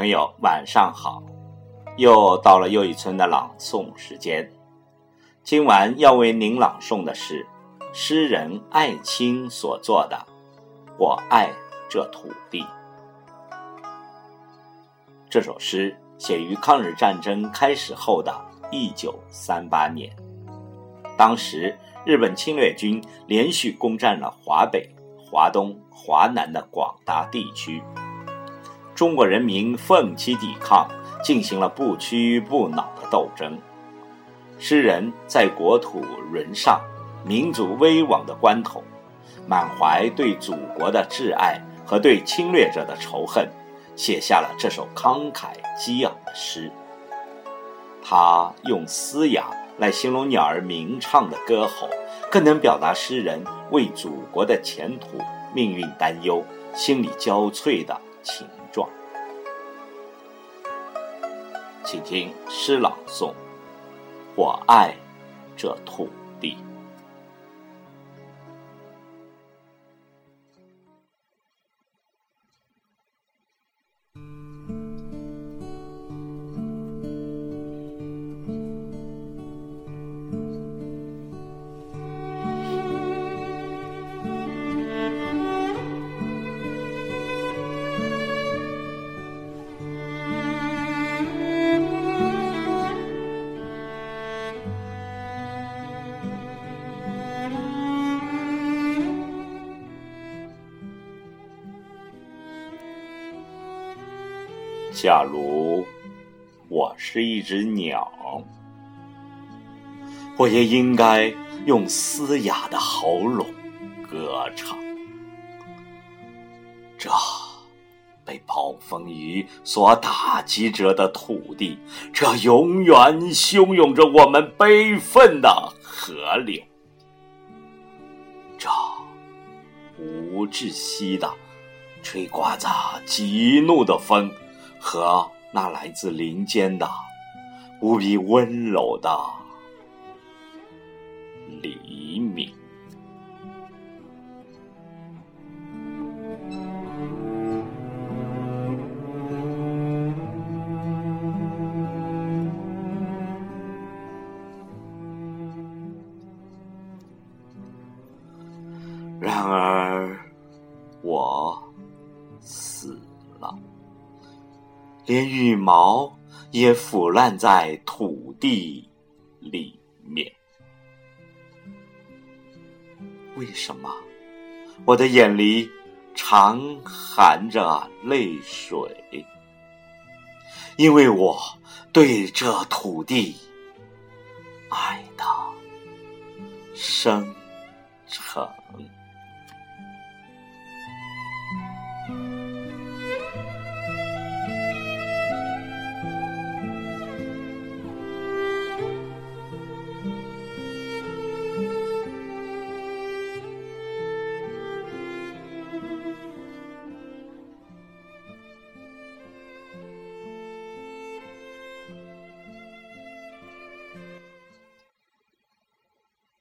朋友，晚上好！又到了又一村的朗诵时间。今晚要为您朗诵的是诗人艾青所作的《我爱这土地》。这首诗写于抗日战争开始后的一九三八年，当时日本侵略军连续攻占了华北、华东、华南的广大地区。中国人民奋起抵抗，进行了不屈不挠的斗争。诗人在国土沦丧、民族危亡的关头，满怀对祖国的挚爱和对侵略者的仇恨，写下了这首慷慨激昂的诗。他用嘶哑来形容鸟儿鸣唱的歌喉，更能表达诗人为祖国的前途命运担忧、心力交瘁的情。状，请听诗朗诵。我爱这土假如我是一只鸟，我也应该用嘶哑的喉咙歌唱。这被暴风雨所打击着的土地，这永远汹涌着我们悲愤的河流，这无窒息的吹刮着激怒的风。和那来自林间的无比温柔的黎明。然而，我死了。连羽毛也腐烂在土地里面。为什么我的眼里常含着泪水？因为我对这土地爱的深沉。